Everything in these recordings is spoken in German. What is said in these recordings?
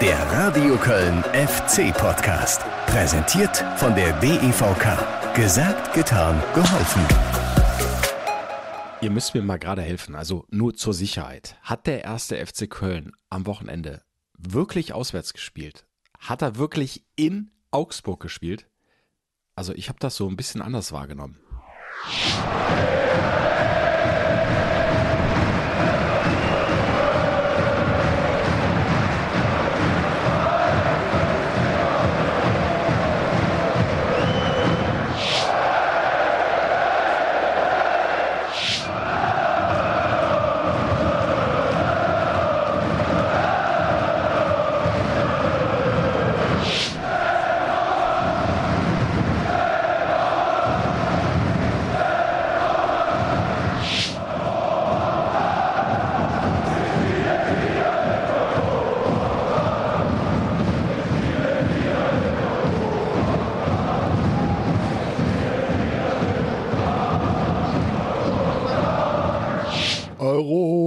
Der Radio Köln FC Podcast. Präsentiert von der DEVK. Gesagt, getan, geholfen. Ihr müsst mir mal gerade helfen, also nur zur Sicherheit. Hat der erste FC Köln am Wochenende wirklich auswärts gespielt? Hat er wirklich in Augsburg gespielt? Also ich habe das so ein bisschen anders wahrgenommen.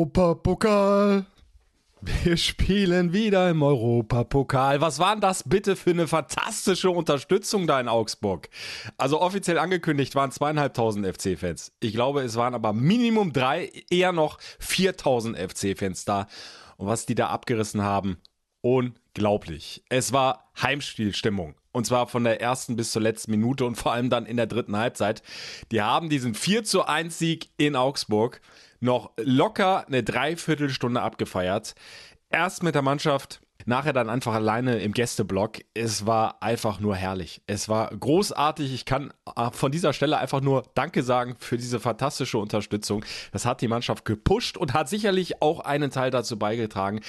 Europapokal. Wir spielen wieder im Europapokal. Was war denn das bitte für eine fantastische Unterstützung da in Augsburg? Also offiziell angekündigt waren zweieinhalbtausend FC-Fans. Ich glaube, es waren aber Minimum drei, eher noch 4000 FC-Fans da. Und was die da abgerissen haben, unglaublich. Es war Heimspielstimmung. Und zwar von der ersten bis zur letzten Minute und vor allem dann in der dritten Halbzeit. Die haben diesen 4 zu 1 Sieg in Augsburg noch locker eine Dreiviertelstunde abgefeiert. Erst mit der Mannschaft, nachher dann einfach alleine im Gästeblock. Es war einfach nur herrlich. Es war großartig. Ich kann äh, von dieser Stelle einfach nur Danke sagen für diese fantastische Unterstützung. Das hat die Mannschaft gepusht und hat sicherlich auch einen Teil dazu beigetragen,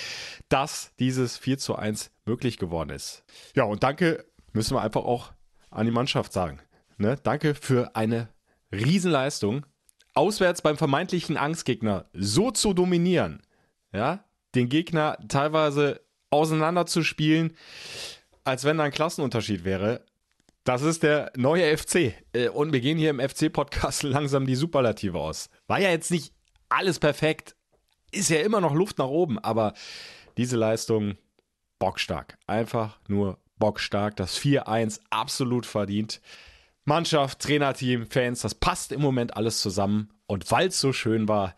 dass dieses 4 zu 1 möglich geworden ist. Ja, und danke müssen wir einfach auch an die Mannschaft sagen. Ne? Danke für eine Riesenleistung auswärts beim vermeintlichen Angstgegner so zu dominieren, ja, den Gegner teilweise auseinanderzuspielen, als wenn da ein Klassenunterschied wäre, das ist der neue FC. Äh, und wir gehen hier im FC-Podcast langsam die Superlative aus. War ja jetzt nicht alles perfekt, ist ja immer noch Luft nach oben, aber diese Leistung bockstark. Einfach nur bockstark. Das 4-1 absolut verdient. Mannschaft, Trainerteam, Fans, das passt im Moment alles zusammen. Und weil es so schön war,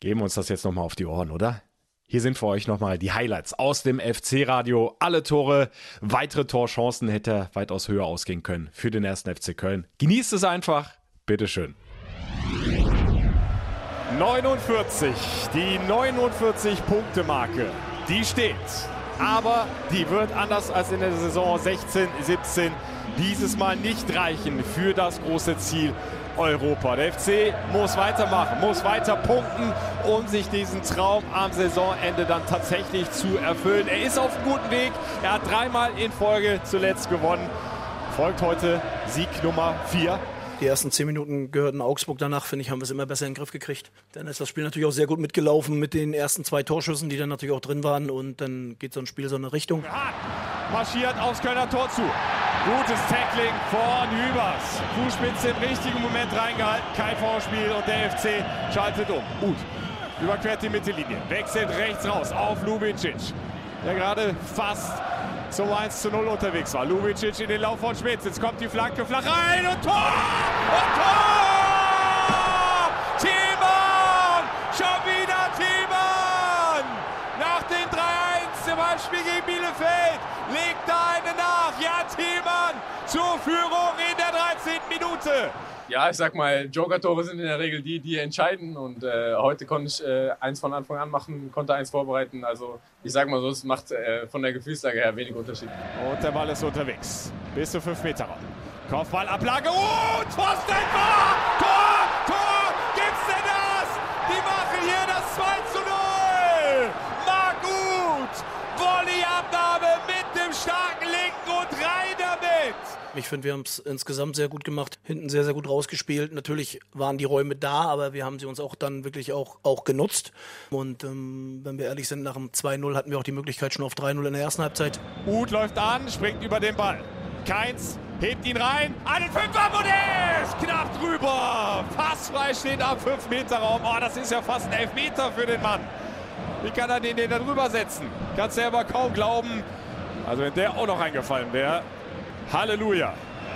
geben wir uns das jetzt nochmal auf die Ohren, oder? Hier sind für euch nochmal die Highlights aus dem FC-Radio. Alle Tore, weitere Torchancen hätte weitaus höher ausgehen können für den ersten FC Köln. Genießt es einfach. Bitteschön. 49, die 49-Punkte-Marke, die steht. Aber die wird anders als in der Saison 16, 17 dieses Mal nicht reichen für das große Ziel Europa. Der FC muss weitermachen, muss weiter punkten, um sich diesen Traum am Saisonende dann tatsächlich zu erfüllen. Er ist auf einem guten Weg. Er hat dreimal in Folge zuletzt gewonnen. Folgt heute Sieg Nummer 4 die ersten zehn Minuten gehörten Augsburg danach, finde ich, haben wir es immer besser in den Griff gekriegt. Dann ist das Spiel natürlich auch sehr gut mitgelaufen mit den ersten zwei Torschüssen, die dann natürlich auch drin waren. Und dann geht so ein Spiel so eine Richtung. Marschiert aufs Kölner Tor zu. Gutes Tackling von Hübers. Fußspitze im richtigen Moment reingehalten. Kein Vorspiel und der FC schaltet um. Gut. Überquert die Mittellinie. Wechselt rechts raus auf Lubicic. Der gerade fast zum 1 zu 0 unterwegs war. Lubicic in den Lauf von Schmitz. Jetzt kommt die Flanke flach rein und Tor! Und Tor! Thiemann! Schon wieder Thiemann! Nach dem 3-1 im Heimspiel gegen Bielefeld legt da eine nach. Ja, Thiemann zur Führung in der 13. Minute ja, ich sag mal, Joker-Tore sind in der Regel die, die entscheiden. Und äh, heute konnte ich äh, eins von Anfang an machen, konnte eins vorbereiten. Also ich sag mal so, es macht äh, von der Gefühlslage her wenig Unterschied. Und der Ball ist unterwegs. Bis zu 5 Meter Raum. Kopfballablage. Oh, Pfosten, Tor! Tor! Tor! Gibt's denn das? Die machen hier das 2 zu 0! Marc Uth! Volleyabnahme mit dem starken Linken und rein damit! Ich finde, wir haben es insgesamt sehr gut gemacht, hinten sehr, sehr gut rausgespielt. Natürlich waren die Räume da, aber wir haben sie uns auch dann wirklich auch, auch genutzt. Und ähm, wenn wir ehrlich sind, nach dem 2-0 hatten wir auch die Möglichkeit schon auf 3-0 in der ersten Halbzeit. Uth läuft an, springt über den Ball. Keins hebt ihn rein. An den Fünfer Modest! Knapp drüber. Fast frei steht am 5-Meter-Raum. Oh, das ist ja fast ein Elfmeter für den Mann. Wie kann er den, den da drüber setzen? Kann selber kaum glauben. Also wenn der auch noch eingefallen wäre. Halleluja.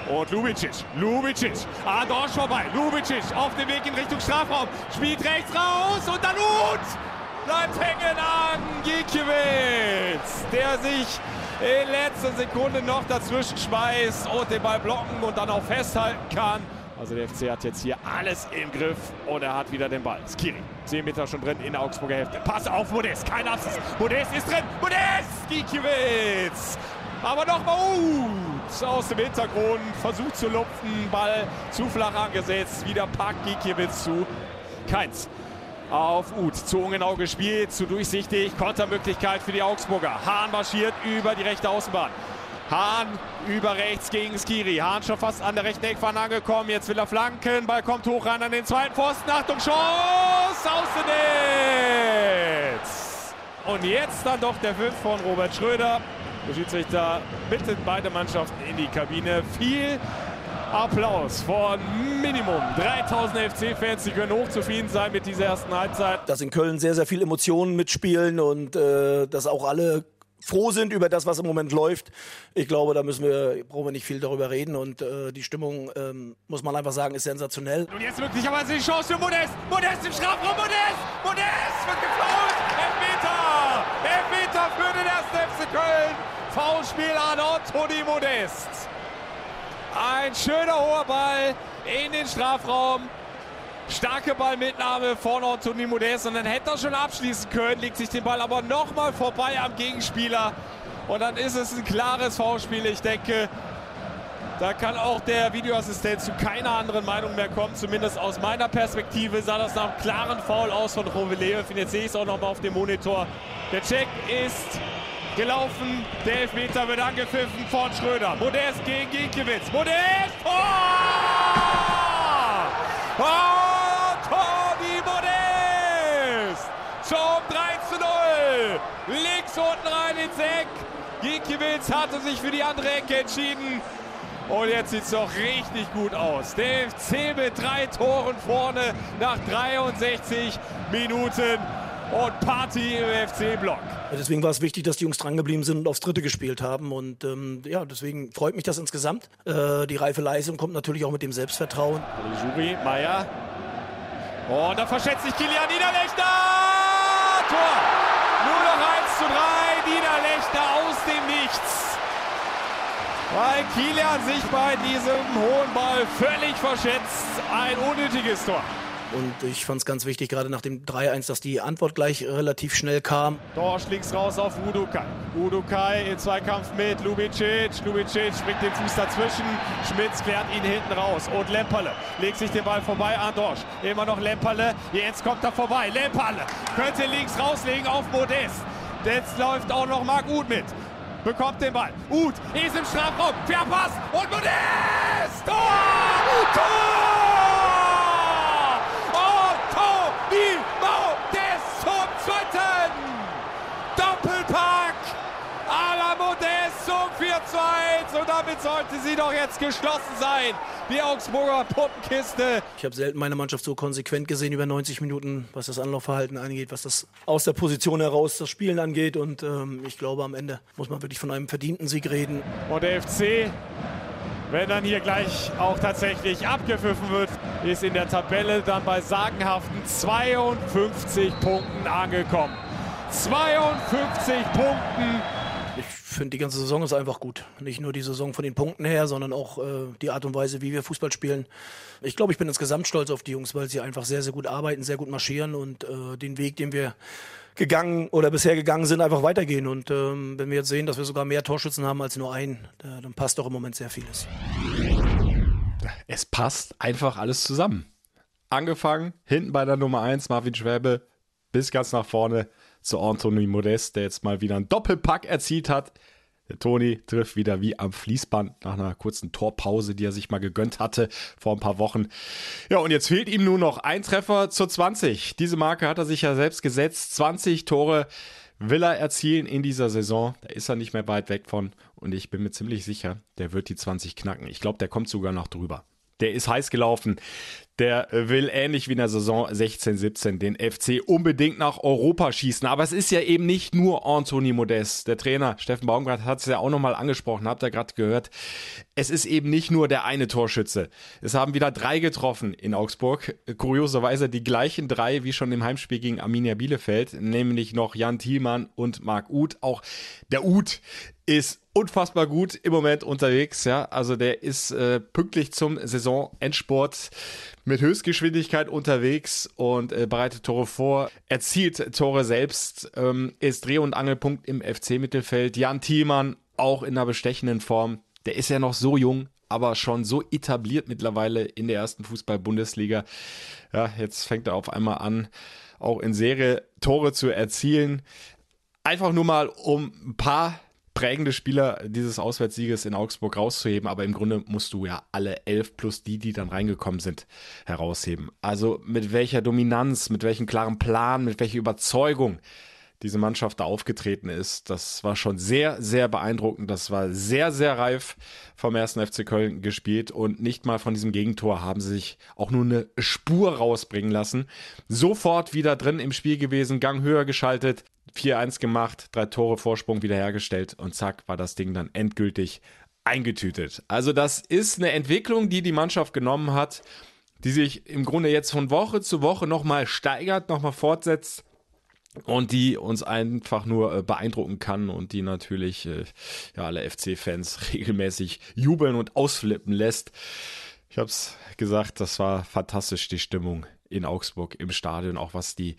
Und Lubicic, Lubicic, an Dorsch vorbei, Lubicic auf dem Weg in Richtung Strafraum, spielt rechts raus und dann Uth bleibt hängen an Gikiewicz, der sich in letzter Sekunde noch dazwischen schmeißt und den Ball blocken und dann auch festhalten kann. Also der FC hat jetzt hier alles im Griff und er hat wieder den Ball. Skiri, 10 Meter schon drin in der Augsburger Hälfte. Pass auf Modest, kein Absatz. Modest ist drin, Modest, Gikiewicz. Aber nochmal Uth aus dem Hintergrund, versucht zu lupfen, Ball zu flach angesetzt, wieder packt Gikiewicz zu. Keins auf Uth. Zu ungenau gespielt, zu durchsichtig. Kontermöglichkeit für die Augsburger. Hahn marschiert über die rechte Außenbahn. Hahn über rechts gegen Skiri. Hahn schon fast an der rechten Eckfahne angekommen. Jetzt will er flanken. Ball kommt hoch ran an den zweiten Pfosten. Achtung, Chance! Außennetz! Und jetzt dann doch der Pfiff von Robert Schröder. Der Schiedsrichter bittet beide Mannschaften in die Kabine. Viel Applaus von Minimum 3000 FC-Fans. Sie können hochzufrieden sein mit dieser ersten Halbzeit. Dass in Köln sehr, sehr viele Emotionen mitspielen und äh, dass auch alle froh sind über das, was im Moment läuft. Ich glaube, da müssen wir, brauchen wir nicht viel darüber reden und äh, die Stimmung, ähm, muss man einfach sagen, ist sensationell. Und jetzt möglicherweise die Chance für Modest. Modest im Strafraum, Modest! Modest wird gefault! Elfmeter! Elfmeter für den 1. FC Köln! Foulspiel an Anthony Modest. Ein schöner hoher Ball in den Strafraum. Starke Ballmitnahme von Anthony Modest und dann hätte er schon abschließen können, legt sich den Ball aber nochmal vorbei am Gegenspieler und dann ist es ein klares Foulspiel. Ich denke, da kann auch der Videoassistent zu keiner anderen Meinung mehr kommen. Zumindest aus meiner Perspektive sah das nach einem klaren Foul aus von Rovelev. Jetzt sehe ich es auch nochmal auf dem Monitor. Der Check ist gelaufen. Der Elfmeter wird angepfiffen von Schröder. Modest gegen Ginkiewicz. Modest! Tor! Oh, Toni Modest! Zum 3 zu 0. Links unten rein ins Eck. Ginkiewicz hatte sich für die andere Ecke entschieden. Und jetzt sieht es doch richtig gut aus. Der FC mit drei Toren vorne nach 63 Minuten und Party im FC-Block. Deswegen war es wichtig, dass die Jungs drangeblieben sind und aufs Dritte gespielt haben. Und ähm, ja, deswegen freut mich das insgesamt. Äh, die reife Leistung kommt natürlich auch mit dem Selbstvertrauen. Juri, Meier. Und da verschätzt sich Kilian Niederlechner. Tor! Nur noch 1 zu 3. Niederlechner aus dem Nichts. Weil Kilian sich bei diesem hohen Ball völlig verschätzt. Ein unnötiges Tor. Und ich fand es ganz wichtig, gerade nach dem 3-1, dass die Antwort gleich relativ schnell kam. Dorsch links raus auf Udukai. Udukai im Zweikampf mit Lubicic. Lubicic springt den Fuß dazwischen. Schmitz klärt ihn hinten raus. Und Lemperle legt sich den Ball vorbei an Dorsch. Immer noch Lemperle. Jetzt kommt er vorbei. Lemperle könnte links rauslegen auf Modest. Jetzt läuft auch noch Marc Uth mit. Bekommt den Ball. Uth ist im Strafraum. Verpasst. Und Modest. Tor! Tor! Wie Modest zum zweiten. Doppelpack. A la Modest zum 4 zu 1. Und damit sollte sie doch jetzt geschlossen sein. Die Augsburger Puppenkiste. Ich habe selten meine Mannschaft so konsequent gesehen über 90 Minuten, was das Anlaufverhalten angeht, was das aus der Position heraus das Spielen angeht. Und ähm, ich glaube, am Ende muss man wirklich von einem verdienten Sieg reden. Und der FC wenn dann hier gleich auch tatsächlich abgepfiffen wird, ist in der Tabelle dann bei sagenhaften 52 Punkten angekommen. 52 Punkten. Finde, die ganze Saison ist einfach gut. Nicht nur die Saison von den Punkten her, sondern auch äh, die Art und Weise, wie wir Fußball spielen. Ich glaube, ich bin insgesamt stolz auf die Jungs, weil sie einfach sehr, sehr gut arbeiten, sehr gut marschieren und äh, den Weg, den wir gegangen oder bisher gegangen sind, einfach weitergehen. Und ähm, wenn wir jetzt sehen, dass wir sogar mehr Torschützen haben als nur einen, äh, dann passt doch im Moment sehr vieles. Es passt einfach alles zusammen. Angefangen hinten bei der Nummer 1, Marvin Schwäbe, bis ganz nach vorne zu Anthony Modest, der jetzt mal wieder einen Doppelpack erzielt hat. Der Toni trifft wieder wie am Fließband nach einer kurzen Torpause, die er sich mal gegönnt hatte vor ein paar Wochen. Ja, und jetzt fehlt ihm nur noch ein Treffer zur 20. Diese Marke hat er sich ja selbst gesetzt. 20 Tore will er erzielen in dieser Saison. Da ist er nicht mehr weit weg von. Und ich bin mir ziemlich sicher, der wird die 20 knacken. Ich glaube, der kommt sogar noch drüber. Der ist heiß gelaufen. Der will ähnlich wie in der Saison 16-17 den FC unbedingt nach Europa schießen. Aber es ist ja eben nicht nur Anthony Modest. Der Trainer Steffen Baumgart hat es ja auch nochmal angesprochen, habt ihr gerade gehört. Es ist eben nicht nur der eine Torschütze. Es haben wieder drei getroffen in Augsburg. Kurioserweise die gleichen drei wie schon im Heimspiel gegen Arminia Bielefeld, nämlich noch Jan Thielmann und Marc Uth. Auch der Uth ist unfassbar gut im Moment unterwegs. Ja, also der ist äh, pünktlich zum Saisonendsport mit Höchstgeschwindigkeit unterwegs und äh, bereitet Tore vor, erzielt Tore selbst, ähm, ist Dreh- und Angelpunkt im FC-Mittelfeld. Jan Thielmann auch in einer bestechenden Form. Der ist ja noch so jung, aber schon so etabliert mittlerweile in der ersten Fußball-Bundesliga. Ja, jetzt fängt er auf einmal an, auch in Serie Tore zu erzielen. Einfach nur mal, um ein paar prägende Spieler dieses Auswärtssieges in Augsburg rauszuheben, aber im Grunde musst du ja alle elf plus die, die dann reingekommen sind, herausheben. Also mit welcher Dominanz, mit welchem klaren Plan, mit welcher Überzeugung diese Mannschaft da aufgetreten ist, das war schon sehr, sehr beeindruckend. Das war sehr, sehr reif vom ersten FC Köln gespielt und nicht mal von diesem Gegentor haben sie sich auch nur eine Spur rausbringen lassen. Sofort wieder drin im Spiel gewesen, Gang höher geschaltet, 4-1 gemacht, drei Tore Vorsprung wiederhergestellt und zack war das Ding dann endgültig eingetütet. Also das ist eine Entwicklung, die die Mannschaft genommen hat, die sich im Grunde jetzt von Woche zu Woche nochmal steigert, nochmal fortsetzt und die uns einfach nur äh, beeindrucken kann und die natürlich äh, ja, alle FC-Fans regelmäßig jubeln und ausflippen lässt. Ich habe es gesagt, das war fantastisch, die Stimmung in Augsburg im Stadion, auch was die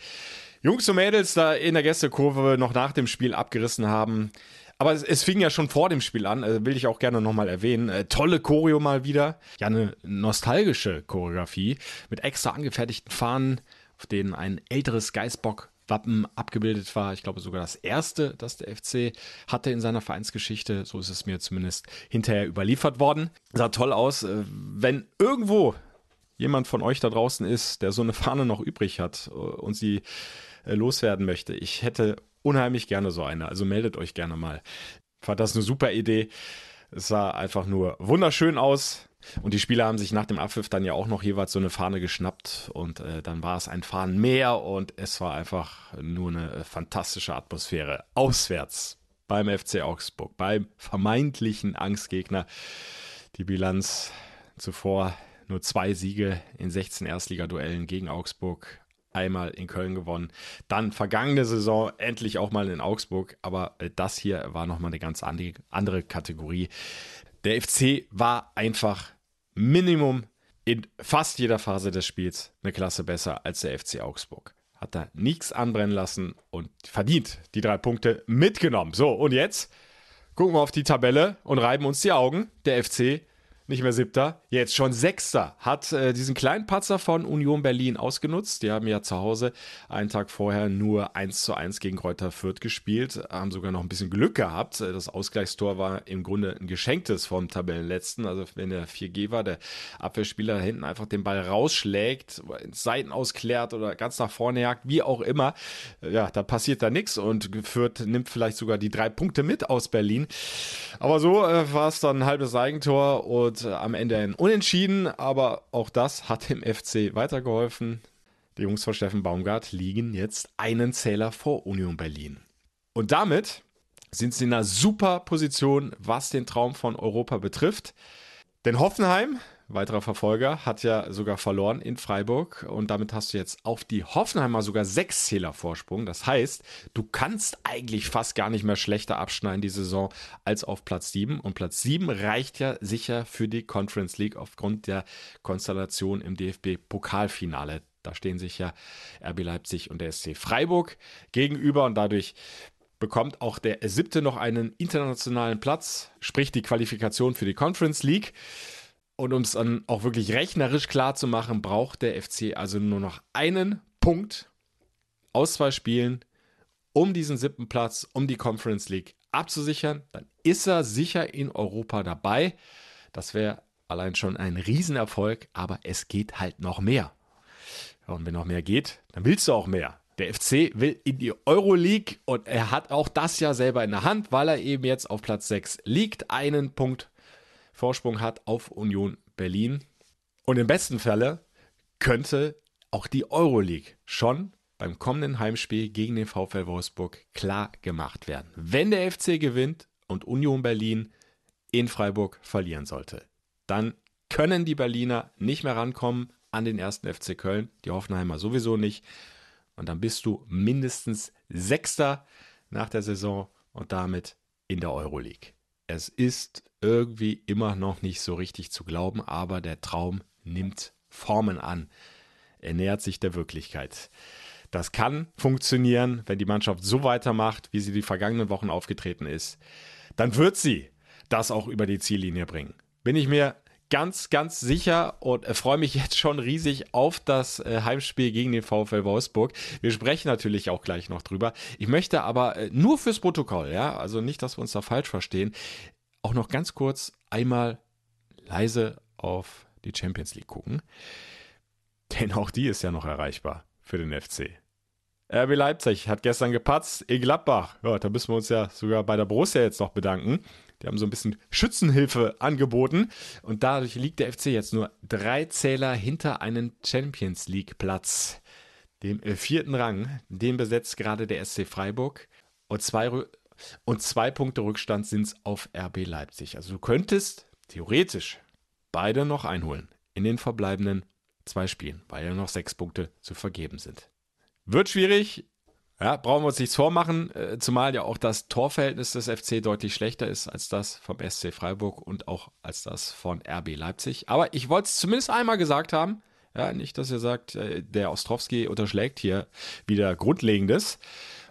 Jungs und Mädels da in der Gästekurve noch nach dem Spiel abgerissen haben. Aber es, es, fing ja schon vor dem Spiel an, äh, will ich auch gerne nochmal erwähnen. Äh, tolle Choreo mal wieder. Ja, eine nostalgische Choreografie mit extra angefertigten Fahnen, auf denen ein älteres Geißbock Wappen abgebildet war. Ich glaube sogar das erste, das der FC hatte in seiner Vereinsgeschichte. So ist es mir zumindest hinterher überliefert worden. Sah toll aus. Äh, wenn irgendwo jemand von euch da draußen ist, der so eine Fahne noch übrig hat äh, und sie loswerden möchte, ich hätte unheimlich gerne so eine. Also meldet euch gerne mal. Ich fand das eine super Idee. Es sah einfach nur wunderschön aus. Und die Spieler haben sich nach dem Abpfiff dann ja auch noch jeweils so eine Fahne geschnappt und äh, dann war es ein Fahren mehr und es war einfach nur eine äh, fantastische Atmosphäre. Auswärts beim FC Augsburg, beim vermeintlichen Angstgegner. Die Bilanz zuvor nur zwei Siege in 16 Erstligaduellen gegen Augsburg, einmal in Köln gewonnen. Dann vergangene Saison endlich auch mal in Augsburg, aber äh, das hier war nochmal eine ganz andere Kategorie. Der FC war einfach Minimum in fast jeder Phase des Spiels eine Klasse besser als der FC Augsburg. Hat da nichts anbrennen lassen und verdient die drei Punkte mitgenommen. So, und jetzt gucken wir auf die Tabelle und reiben uns die Augen. Der FC nicht mehr siebter, jetzt schon sechster, hat äh, diesen kleinen Patzer von Union Berlin ausgenutzt. Die haben ja zu Hause einen Tag vorher nur 1 zu 1 gegen Reuter Fürth gespielt, haben sogar noch ein bisschen Glück gehabt. Das Ausgleichstor war im Grunde ein geschenktes vom Tabellenletzten. Also wenn der 4G war, der Abwehrspieler hinten einfach den Ball rausschlägt, ins Seiten ausklärt oder ganz nach vorne jagt, wie auch immer, ja, da passiert da nichts und Fürth nimmt vielleicht sogar die drei Punkte mit aus Berlin. Aber so äh, war es dann ein halbes Eigentor und wird äh, am Ende ein Unentschieden, aber auch das hat dem FC weitergeholfen. Die Jungs von Steffen Baumgart liegen jetzt einen Zähler vor Union Berlin. Und damit sind sie in einer super Position, was den Traum von Europa betrifft. Denn Hoffenheim weiterer Verfolger, hat ja sogar verloren in Freiburg und damit hast du jetzt auf die Hoffenheimer sogar sechs Zähler Vorsprung. Das heißt, du kannst eigentlich fast gar nicht mehr schlechter abschneiden die Saison als auf Platz 7 und Platz 7 reicht ja sicher für die Conference League aufgrund der Konstellation im DFB Pokalfinale. Da stehen sich ja RB Leipzig und der SC Freiburg gegenüber und dadurch bekommt auch der siebte noch einen internationalen Platz, sprich die Qualifikation für die Conference League. Und um es dann auch wirklich rechnerisch klar zu machen, braucht der FC also nur noch einen Punkt aus zwei Spielen, um diesen siebten Platz, um die Conference League abzusichern. Dann ist er sicher in Europa dabei. Das wäre allein schon ein Riesenerfolg, aber es geht halt noch mehr. und wenn noch mehr geht, dann willst du auch mehr. Der FC will in die Euroleague und er hat auch das ja selber in der Hand, weil er eben jetzt auf Platz 6 liegt, einen Punkt Vorsprung hat auf Union Berlin. Und im besten Falle könnte auch die Euroleague schon beim kommenden Heimspiel gegen den VfL Wolfsburg klar gemacht werden. Wenn der FC gewinnt und Union Berlin in Freiburg verlieren sollte, dann können die Berliner nicht mehr rankommen an den ersten FC Köln, die Hoffenheimer sowieso nicht. Und dann bist du mindestens Sechster nach der Saison und damit in der Euroleague. Es ist irgendwie immer noch nicht so richtig zu glauben, aber der Traum nimmt Formen an. Er nähert sich der Wirklichkeit. Das kann funktionieren, wenn die Mannschaft so weitermacht, wie sie die vergangenen Wochen aufgetreten ist. Dann wird sie das auch über die Ziellinie bringen. Bin ich mir ganz, ganz sicher und freue mich jetzt schon riesig auf das äh, Heimspiel gegen den VfL Wolfsburg. Wir sprechen natürlich auch gleich noch drüber. Ich möchte aber äh, nur fürs Protokoll, ja, also nicht, dass wir uns da falsch verstehen, auch noch ganz kurz einmal leise auf die Champions League gucken. Denn auch die ist ja noch erreichbar für den FC. RB Leipzig hat gestern gepatzt in Gladbach. Ja, da müssen wir uns ja sogar bei der Borussia jetzt noch bedanken. Die haben so ein bisschen Schützenhilfe angeboten und dadurch liegt der FC jetzt nur drei Zähler hinter einen Champions League Platz. Dem vierten Rang, den besetzt gerade der SC Freiburg und zwei, und zwei Punkte Rückstand sind es auf RB Leipzig. Also du könntest theoretisch beide noch einholen in den verbleibenden zwei Spielen, weil ja noch sechs Punkte zu vergeben sind. Wird schwierig, ja, brauchen wir uns nichts vormachen, äh, zumal ja auch das Torverhältnis des FC deutlich schlechter ist als das vom SC Freiburg und auch als das von RB Leipzig. Aber ich wollte es zumindest einmal gesagt haben. Ja, nicht, dass ihr sagt, äh, der Ostrowski unterschlägt hier wieder Grundlegendes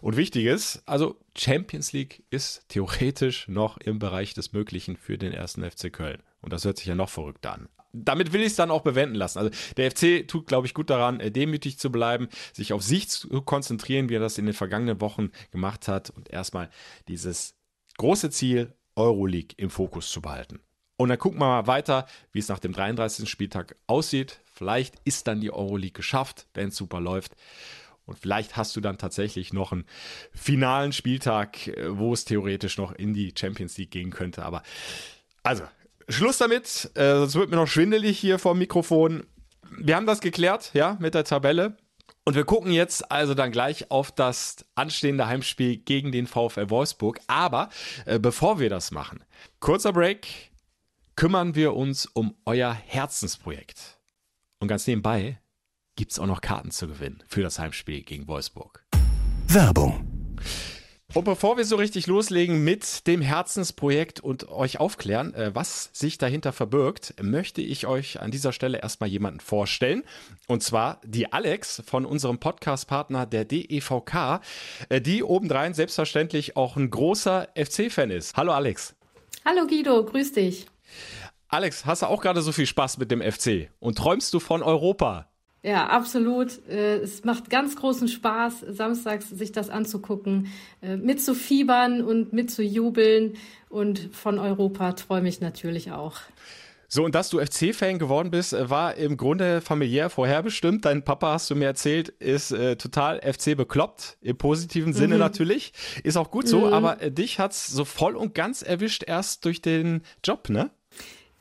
und Wichtiges. Also Champions League ist theoretisch noch im Bereich des Möglichen für den ersten FC Köln. Und das hört sich ja noch verrückter an damit will ich es dann auch bewenden lassen. Also der FC tut, glaube ich, gut daran, äh, demütig zu bleiben, sich auf sich zu konzentrieren, wie er das in den vergangenen Wochen gemacht hat und erstmal dieses große Ziel Euroleague im Fokus zu behalten. Und dann gucken wir mal weiter, wie es nach dem 33. Spieltag aussieht. Vielleicht ist dann die Euroleague geschafft, wenn es super läuft. Und vielleicht hast du dann tatsächlich noch einen finalen Spieltag, äh, wo es theoretisch noch in die Champions League gehen könnte. Aber also, Schluss damit, äh, sonst wird mir noch schwindelig hier vor dem Mikrofon. Wir haben das geklärt, ja, mit der Tabelle. Und wir gucken jetzt also dann gleich auf das anstehende Heimspiel gegen den VfL Wolfsburg. Aber äh, bevor wir das machen, kurzer Break, kümmern wir uns um euer Herzensprojekt. Und ganz nebenbei gibt es auch noch Karten zu gewinnen für das Heimspiel gegen Wolfsburg. Werbung und bevor wir so richtig loslegen mit dem Herzensprojekt und euch aufklären, äh, was sich dahinter verbirgt, möchte ich euch an dieser Stelle erstmal jemanden vorstellen. Und zwar die Alex von unserem Podcast-Partner der DEVK, äh, die obendrein selbstverständlich auch ein großer FC-Fan ist. Hallo Alex. Hallo Guido, grüß dich. Alex, hast du auch gerade so viel Spaß mit dem FC und träumst du von Europa? Ja, absolut. Äh, es macht ganz großen Spaß, samstags sich das anzugucken, äh, mitzufiebern und mitzujubeln. Und von Europa träume ich natürlich auch. So, und dass du FC-Fan geworden bist, äh, war im Grunde familiär vorherbestimmt. Dein Papa, hast du mir erzählt, ist äh, total FC bekloppt, im positiven Sinne mhm. natürlich. Ist auch gut so, mhm. aber äh, dich hat's so voll und ganz erwischt erst durch den Job, ne?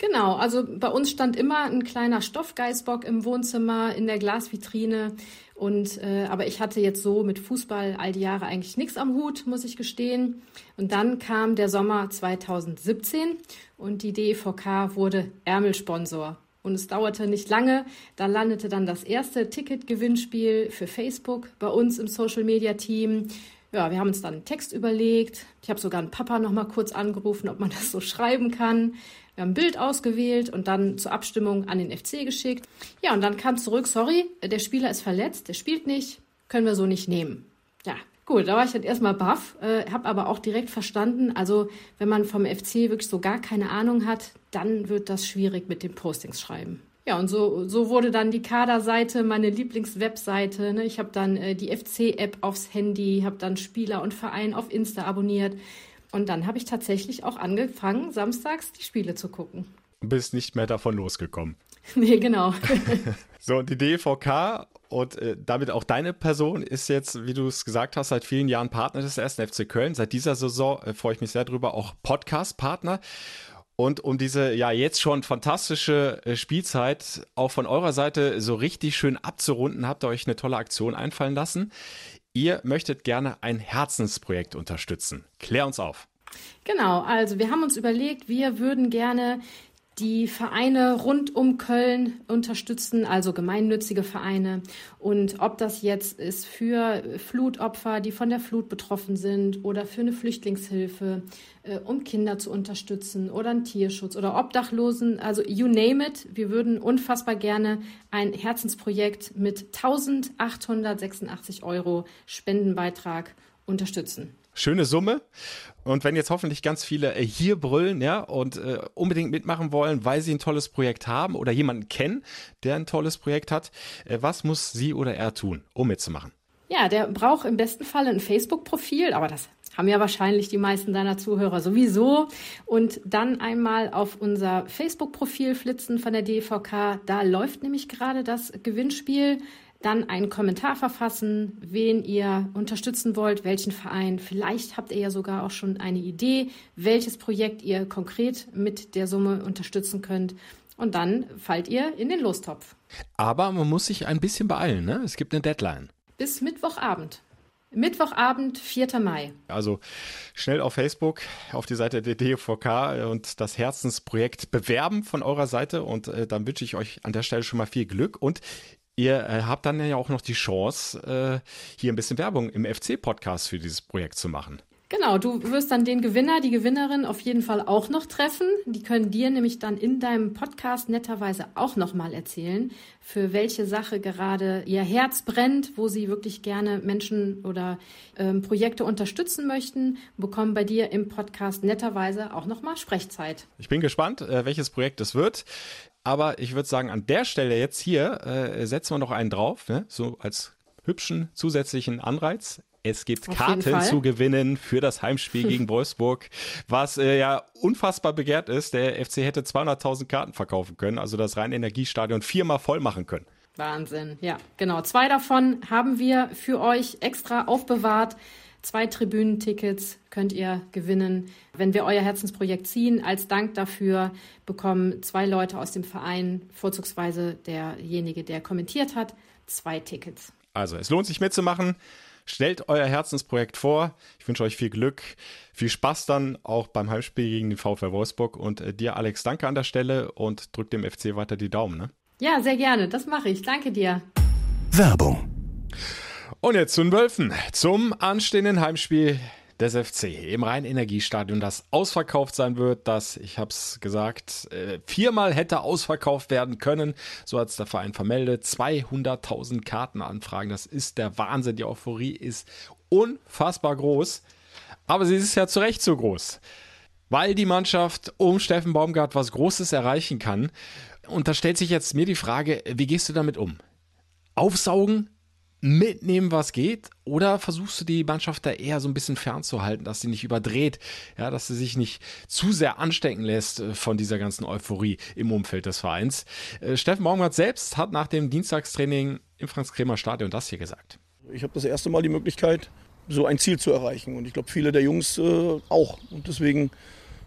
Genau, also bei uns stand immer ein kleiner Stoffgeißbock im Wohnzimmer in der Glasvitrine. Und äh, aber ich hatte jetzt so mit Fußball all die Jahre eigentlich nichts am Hut, muss ich gestehen. Und dann kam der Sommer 2017 und die DEVK wurde Ärmelsponsor. Und es dauerte nicht lange. Da landete dann das erste Ticketgewinnspiel für Facebook bei uns im Social Media Team. Ja, wir haben uns dann einen Text überlegt. Ich habe sogar einen Papa noch mal kurz angerufen, ob man das so schreiben kann. Wir haben ein Bild ausgewählt und dann zur Abstimmung an den FC geschickt. Ja, und dann kam zurück, sorry, der Spieler ist verletzt, der spielt nicht, können wir so nicht nehmen. Ja, gut, da war ich dann erstmal baff, äh, habe aber auch direkt verstanden, also wenn man vom FC wirklich so gar keine Ahnung hat, dann wird das schwierig mit den Postings schreiben. Ja, und so, so wurde dann die Kaderseite meine Lieblingswebseite. Ne? Ich habe dann äh, die FC-App aufs Handy, habe dann Spieler und Verein auf Insta abonniert. Und dann habe ich tatsächlich auch angefangen, samstags die Spiele zu gucken. Bist nicht mehr davon losgekommen. Nee, genau. so, die DVK und äh, damit auch deine Person ist jetzt, wie du es gesagt hast, seit vielen Jahren Partner des ersten FC Köln. Seit dieser Saison äh, freue ich mich sehr drüber, auch Podcast-Partner. Und um diese ja jetzt schon fantastische äh, Spielzeit auch von eurer Seite so richtig schön abzurunden, habt ihr euch eine tolle Aktion einfallen lassen. Ihr möchtet gerne ein Herzensprojekt unterstützen. Klär uns auf. Genau, also wir haben uns überlegt, wir würden gerne die Vereine rund um Köln unterstützen, also gemeinnützige Vereine. Und ob das jetzt ist für Flutopfer, die von der Flut betroffen sind, oder für eine Flüchtlingshilfe, äh, um Kinder zu unterstützen, oder einen Tierschutz oder Obdachlosen, also you name it. Wir würden unfassbar gerne ein Herzensprojekt mit 1886 Euro Spendenbeitrag unterstützen schöne Summe. Und wenn jetzt hoffentlich ganz viele äh, hier brüllen, ja, und äh, unbedingt mitmachen wollen, weil sie ein tolles Projekt haben oder jemanden kennen, der ein tolles Projekt hat, äh, was muss sie oder er tun, um mitzumachen? Ja, der braucht im besten Fall ein Facebook-Profil, aber das haben ja wahrscheinlich die meisten deiner Zuhörer sowieso. Und dann einmal auf unser Facebook-Profil flitzen von der DVK. Da läuft nämlich gerade das Gewinnspiel dann einen Kommentar verfassen, wen ihr unterstützen wollt, welchen Verein. Vielleicht habt ihr ja sogar auch schon eine Idee, welches Projekt ihr konkret mit der Summe unterstützen könnt. Und dann fallt ihr in den Lostopf. Aber man muss sich ein bisschen beeilen, ne? Es gibt eine Deadline. Bis Mittwochabend. Mittwochabend, 4. Mai. Also schnell auf Facebook, auf die Seite der DVK und das Herzensprojekt bewerben von eurer Seite. Und äh, dann wünsche ich euch an der Stelle schon mal viel Glück. Und Ihr äh, habt dann ja auch noch die Chance, äh, hier ein bisschen Werbung im FC-Podcast für dieses Projekt zu machen. Genau, du wirst dann den Gewinner, die Gewinnerin auf jeden Fall auch noch treffen. Die können dir nämlich dann in deinem Podcast netterweise auch nochmal erzählen, für welche Sache gerade ihr Herz brennt, wo sie wirklich gerne Menschen oder ähm, Projekte unterstützen möchten, bekommen bei dir im Podcast netterweise auch nochmal Sprechzeit. Ich bin gespannt, äh, welches Projekt es wird. Aber ich würde sagen, an der Stelle jetzt hier äh, setzen wir noch einen drauf, ne? so als hübschen zusätzlichen Anreiz. Es gibt Auf Karten zu gewinnen für das Heimspiel gegen Wolfsburg, was äh, ja unfassbar begehrt ist. Der FC hätte 200.000 Karten verkaufen können, also das Rhein-Energiestadion viermal voll machen können. Wahnsinn, ja, genau. Zwei davon haben wir für euch extra aufbewahrt. Zwei Tribünentickets könnt ihr gewinnen. Wenn wir euer Herzensprojekt ziehen, als Dank dafür bekommen zwei Leute aus dem Verein, vorzugsweise derjenige, der kommentiert hat, zwei Tickets. Also, es lohnt sich mitzumachen. Stellt euer Herzensprojekt vor. Ich wünsche euch viel Glück, viel Spaß dann auch beim Heimspiel gegen den VfL Wolfsburg. Und äh, dir, Alex, danke an der Stelle und drück dem FC weiter die Daumen. Ne? Ja, sehr gerne. Das mache ich. Danke dir. Werbung. Und jetzt zu den Wölfen, zum anstehenden Heimspiel des FC im Rhein-Energiestadion, das ausverkauft sein wird, das, ich habe es gesagt, äh, viermal hätte ausverkauft werden können. So hat es der Verein vermeldet. 200.000 Kartenanfragen, das ist der Wahnsinn. Die Euphorie ist unfassbar groß. Aber sie ist ja zu Recht so groß, weil die Mannschaft um Steffen Baumgart was Großes erreichen kann. Und da stellt sich jetzt mir die Frage, wie gehst du damit um? Aufsaugen? Mitnehmen, was geht? Oder versuchst du die Mannschaft da eher so ein bisschen fernzuhalten, dass sie nicht überdreht, ja, dass sie sich nicht zu sehr anstecken lässt äh, von dieser ganzen Euphorie im Umfeld des Vereins? Äh, Steffen Baumgart selbst hat nach dem Dienstagstraining im Franz-Kremer Stadion das hier gesagt. Ich habe das erste Mal die Möglichkeit, so ein Ziel zu erreichen. Und ich glaube, viele der Jungs äh, auch. Und deswegen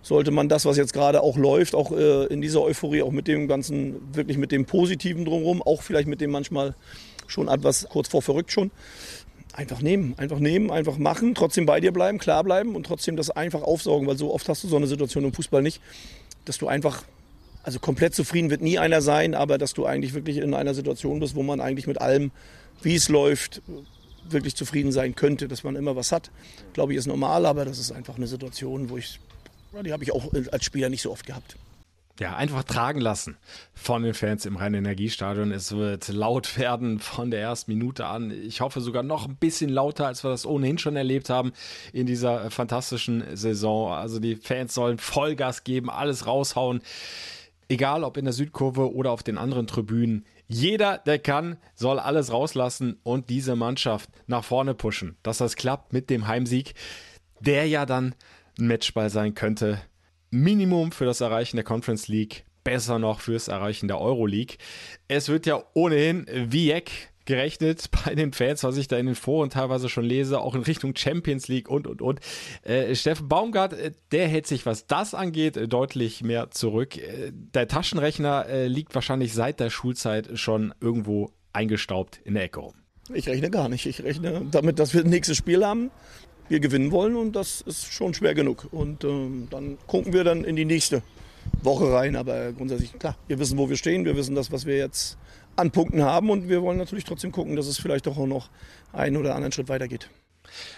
sollte man das, was jetzt gerade auch läuft, auch äh, in dieser Euphorie, auch mit dem Ganzen, wirklich mit dem Positiven drumherum, auch vielleicht mit dem manchmal schon etwas kurz vor verrückt schon. Einfach nehmen, einfach nehmen, einfach machen, trotzdem bei dir bleiben, klar bleiben und trotzdem das einfach aufsaugen, weil so oft hast du so eine Situation im Fußball nicht, dass du einfach, also komplett zufrieden wird nie einer sein, aber dass du eigentlich wirklich in einer Situation bist, wo man eigentlich mit allem, wie es läuft, wirklich zufrieden sein könnte, dass man immer was hat. Glaube ich, ist normal, aber das ist einfach eine Situation, wo ich, die habe ich auch als Spieler nicht so oft gehabt ja, einfach tragen lassen von den Fans im Rhein-Energiestadion. Es wird laut werden von der ersten Minute an. Ich hoffe sogar noch ein bisschen lauter, als wir das ohnehin schon erlebt haben in dieser fantastischen Saison. Also die Fans sollen Vollgas geben, alles raushauen. Egal ob in der Südkurve oder auf den anderen Tribünen. Jeder, der kann, soll alles rauslassen und diese Mannschaft nach vorne pushen. Dass das klappt mit dem Heimsieg, der ja dann ein Matchball sein könnte Minimum für das Erreichen der Conference League, besser noch fürs Erreichen der Euro League. Es wird ja ohnehin Vieck gerechnet bei den Fans, was ich da in den Foren teilweise schon lese, auch in Richtung Champions League und, und, und. Äh, Steffen Baumgart, äh, der hält sich, was das angeht, äh, deutlich mehr zurück. Äh, der Taschenrechner äh, liegt wahrscheinlich seit der Schulzeit schon irgendwo eingestaubt in der Ecke rum. Ich rechne gar nicht. Ich rechne damit, dass wir das nächste Spiel haben, wir gewinnen wollen und das ist schon schwer genug. Und ähm, dann gucken wir dann in die nächste Woche rein. Aber grundsätzlich, klar, wir wissen, wo wir stehen, wir wissen das, was wir jetzt an Punkten haben und wir wollen natürlich trotzdem gucken, dass es vielleicht auch noch einen oder anderen Schritt weitergeht.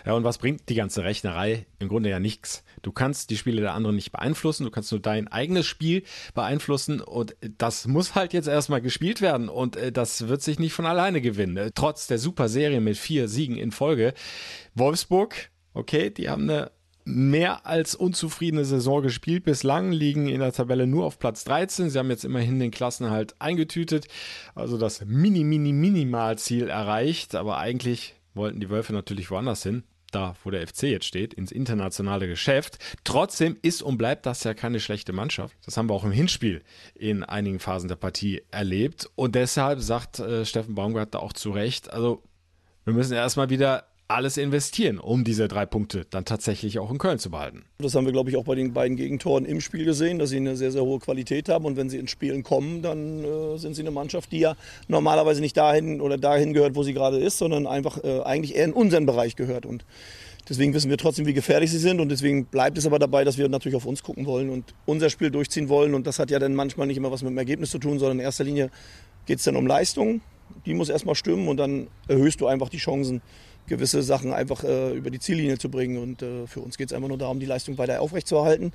Ja, und was bringt die ganze Rechnerei? Im Grunde ja nichts. Du kannst die Spiele der anderen nicht beeinflussen, du kannst nur dein eigenes Spiel beeinflussen und das muss halt jetzt erstmal gespielt werden und äh, das wird sich nicht von alleine gewinnen. Äh, trotz der super Serie mit vier Siegen in Folge. Wolfsburg, okay, die haben eine mehr als unzufriedene Saison gespielt bislang, liegen in der Tabelle nur auf Platz 13. Sie haben jetzt immerhin den Klassenhalt eingetütet, also das Mini, Mini, Minimalziel erreicht, aber eigentlich wollten die Wölfe natürlich woanders hin. Da, wo der FC jetzt steht, ins internationale Geschäft. Trotzdem ist und bleibt das ja keine schlechte Mannschaft. Das haben wir auch im Hinspiel in einigen Phasen der Partie erlebt. Und deshalb sagt äh, Steffen Baumgart da auch zu Recht, also wir müssen erstmal wieder alles investieren, um diese drei Punkte dann tatsächlich auch in Köln zu behalten. Das haben wir, glaube ich, auch bei den beiden Gegentoren im Spiel gesehen, dass sie eine sehr, sehr hohe Qualität haben. Und wenn sie ins Spielen kommen, dann äh, sind sie eine Mannschaft, die ja normalerweise nicht dahin oder dahin gehört, wo sie gerade ist, sondern einfach äh, eigentlich eher in unseren Bereich gehört. Und deswegen wissen wir trotzdem, wie gefährlich sie sind. Und deswegen bleibt es aber dabei, dass wir natürlich auf uns gucken wollen und unser Spiel durchziehen wollen. Und das hat ja dann manchmal nicht immer was mit dem Ergebnis zu tun, sondern in erster Linie geht es dann um Leistung. Die muss erstmal stimmen und dann erhöhst du einfach die Chancen, gewisse Sachen einfach äh, über die Ziellinie zu bringen. Und äh, für uns geht es einfach nur darum, die Leistung weiter aufrechtzuerhalten.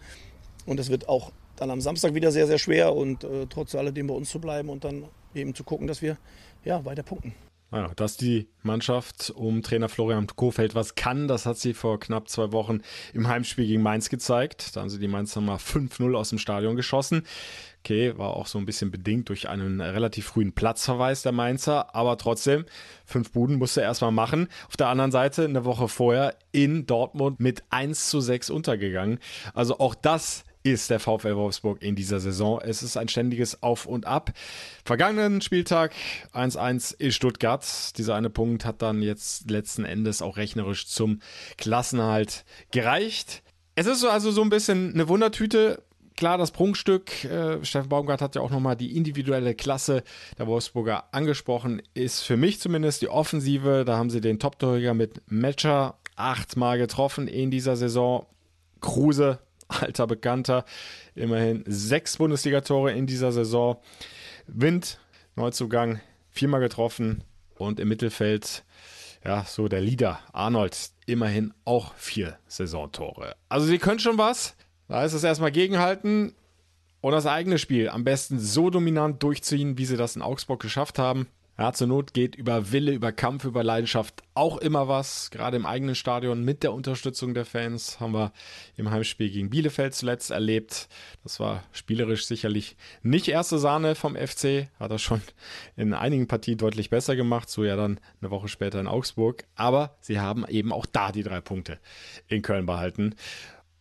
Und das wird auch dann am Samstag wieder sehr, sehr schwer und äh, trotz alledem bei uns zu bleiben und dann eben zu gucken, dass wir ja, weiter punkten. Ja, dass die Mannschaft um Trainer Florian Kofeld was kann, das hat sie vor knapp zwei Wochen im Heimspiel gegen Mainz gezeigt. Da haben sie die Mainzer mal 5-0 aus dem Stadion geschossen. Okay, war auch so ein bisschen bedingt durch einen relativ frühen Platzverweis der Mainzer, aber trotzdem, fünf Buden musste er erstmal machen. Auf der anderen Seite, eine Woche vorher in Dortmund mit 1 zu 6 untergegangen. Also auch das ist der VfL Wolfsburg in dieser Saison. Es ist ein ständiges Auf und Ab. Vergangenen Spieltag 1-1 in Stuttgart. Dieser eine Punkt hat dann jetzt letzten Endes auch rechnerisch zum Klassenhalt gereicht. Es ist also so ein bisschen eine Wundertüte. Klar, das Prunkstück, äh, Steffen Baumgart hat ja auch nochmal die individuelle Klasse der Wolfsburger angesprochen, ist für mich zumindest die Offensive. Da haben sie den Top-Torjäger mit Matcher achtmal getroffen in dieser Saison. Kruse alter Bekannter. Immerhin sechs Bundesligatore in dieser Saison. Wind, Neuzugang, viermal getroffen und im Mittelfeld, ja, so der Leader Arnold, immerhin auch vier Saisontore. Also sie können schon was. Da ist es erstmal gegenhalten und das eigene Spiel am besten so dominant durchziehen, wie sie das in Augsburg geschafft haben. Ja, zur Not geht über Wille, über Kampf, über Leidenschaft auch immer was. Gerade im eigenen Stadion mit der Unterstützung der Fans haben wir im Heimspiel gegen Bielefeld zuletzt erlebt. Das war spielerisch sicherlich nicht erste Sahne vom FC. Hat er schon in einigen Partien deutlich besser gemacht. So ja dann eine Woche später in Augsburg. Aber sie haben eben auch da die drei Punkte in Köln behalten.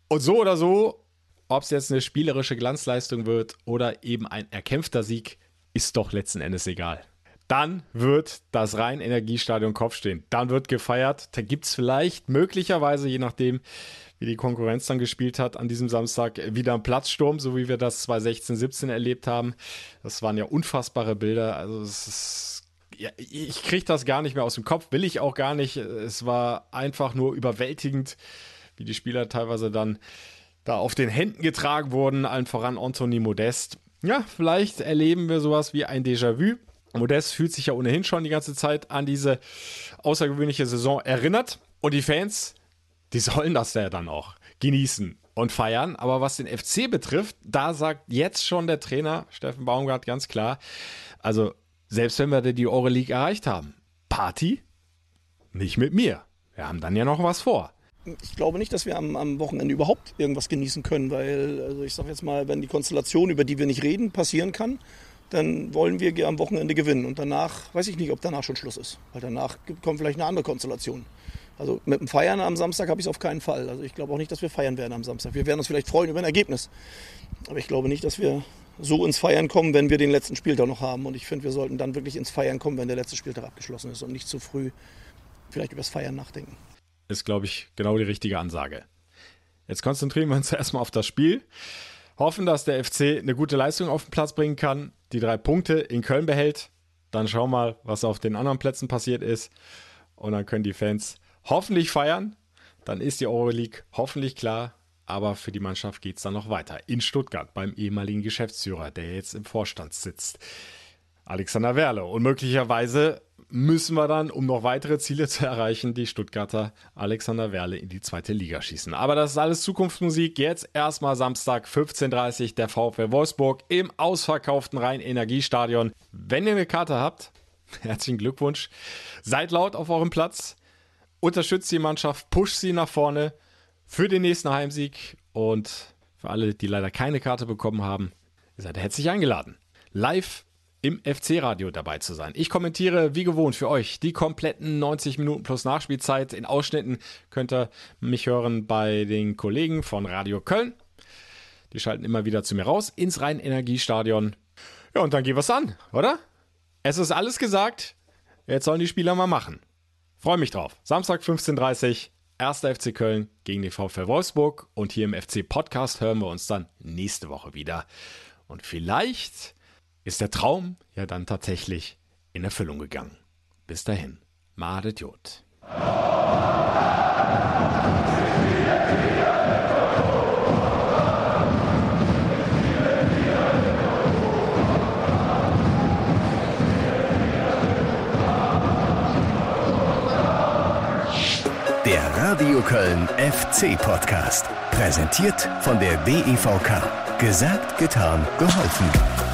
Und so oder so, ob es jetzt eine spielerische Glanzleistung wird oder eben ein erkämpfter Sieg, ist doch letzten Endes egal dann wird das Rhein-Energiestadion Kopf stehen. Dann wird gefeiert. Da gibt es vielleicht möglicherweise, je nachdem, wie die Konkurrenz dann gespielt hat, an diesem Samstag wieder einen Platzsturm, so wie wir das 2016, 17 erlebt haben. Das waren ja unfassbare Bilder. Also es ist, ja, ich kriege das gar nicht mehr aus dem Kopf, will ich auch gar nicht. Es war einfach nur überwältigend, wie die Spieler teilweise dann da auf den Händen getragen wurden, allen voran Anthony Modest. Ja, vielleicht erleben wir sowas wie ein Déjà-vu. Modest fühlt sich ja ohnehin schon die ganze Zeit an diese außergewöhnliche Saison erinnert. Und die Fans, die sollen das ja dann auch genießen und feiern. Aber was den FC betrifft, da sagt jetzt schon der Trainer Steffen Baumgart ganz klar, also selbst wenn wir die Euro League erreicht haben, Party nicht mit mir. Wir haben dann ja noch was vor. Ich glaube nicht, dass wir am, am Wochenende überhaupt irgendwas genießen können, weil, also ich sage jetzt mal, wenn die Konstellation, über die wir nicht reden, passieren kann, dann wollen wir am Wochenende gewinnen. Und danach, weiß ich nicht, ob danach schon Schluss ist. Weil danach kommt vielleicht eine andere Konstellation. Also mit dem Feiern am Samstag habe ich es auf keinen Fall. Also ich glaube auch nicht, dass wir feiern werden am Samstag. Wir werden uns vielleicht freuen über ein Ergebnis. Aber ich glaube nicht, dass wir so ins Feiern kommen, wenn wir den letzten Spieltag noch haben. Und ich finde, wir sollten dann wirklich ins Feiern kommen, wenn der letzte Spieltag abgeschlossen ist und nicht zu früh vielleicht über das Feiern nachdenken. Ist, glaube ich, genau die richtige Ansage. Jetzt konzentrieren wir uns erstmal auf das Spiel. Hoffen, dass der FC eine gute Leistung auf den Platz bringen kann, die drei Punkte in Köln behält. Dann schauen wir mal, was auf den anderen Plätzen passiert ist. Und dann können die Fans hoffentlich feiern. Dann ist die Euroleague hoffentlich klar. Aber für die Mannschaft geht es dann noch weiter. In Stuttgart beim ehemaligen Geschäftsführer, der jetzt im Vorstand sitzt. Alexander Werle. Und möglicherweise müssen wir dann, um noch weitere Ziele zu erreichen, die Stuttgarter Alexander Werle in die zweite Liga schießen. Aber das ist alles Zukunftsmusik. Jetzt erstmal Samstag 15.30 Uhr der VfL Wolfsburg im ausverkauften Rhein-Energiestadion. Wenn ihr eine Karte habt, herzlichen Glückwunsch. Seid laut auf eurem Platz. Unterstützt die Mannschaft, pusht sie nach vorne für den nächsten Heimsieg. Und für alle, die leider keine Karte bekommen haben, ihr seid herzlich eingeladen. Live im FC-Radio dabei zu sein. Ich kommentiere wie gewohnt für euch die kompletten 90 Minuten plus Nachspielzeit. In Ausschnitten könnt ihr mich hören bei den Kollegen von Radio Köln. Die schalten immer wieder zu mir raus ins Rhein-Energiestadion. Ja, und dann gehen wir es an, oder? Es ist alles gesagt. Jetzt sollen die Spieler mal machen. Freue mich drauf. Samstag 15.30 Uhr, 1. FC Köln gegen den VfL Wolfsburg. Und hier im FC Podcast hören wir uns dann nächste Woche wieder. Und vielleicht ist der Traum ja dann tatsächlich in Erfüllung gegangen. Bis dahin, Madet Jod. Der Radio Köln FC Podcast. Präsentiert von der DEVK. Gesagt, getan, geholfen.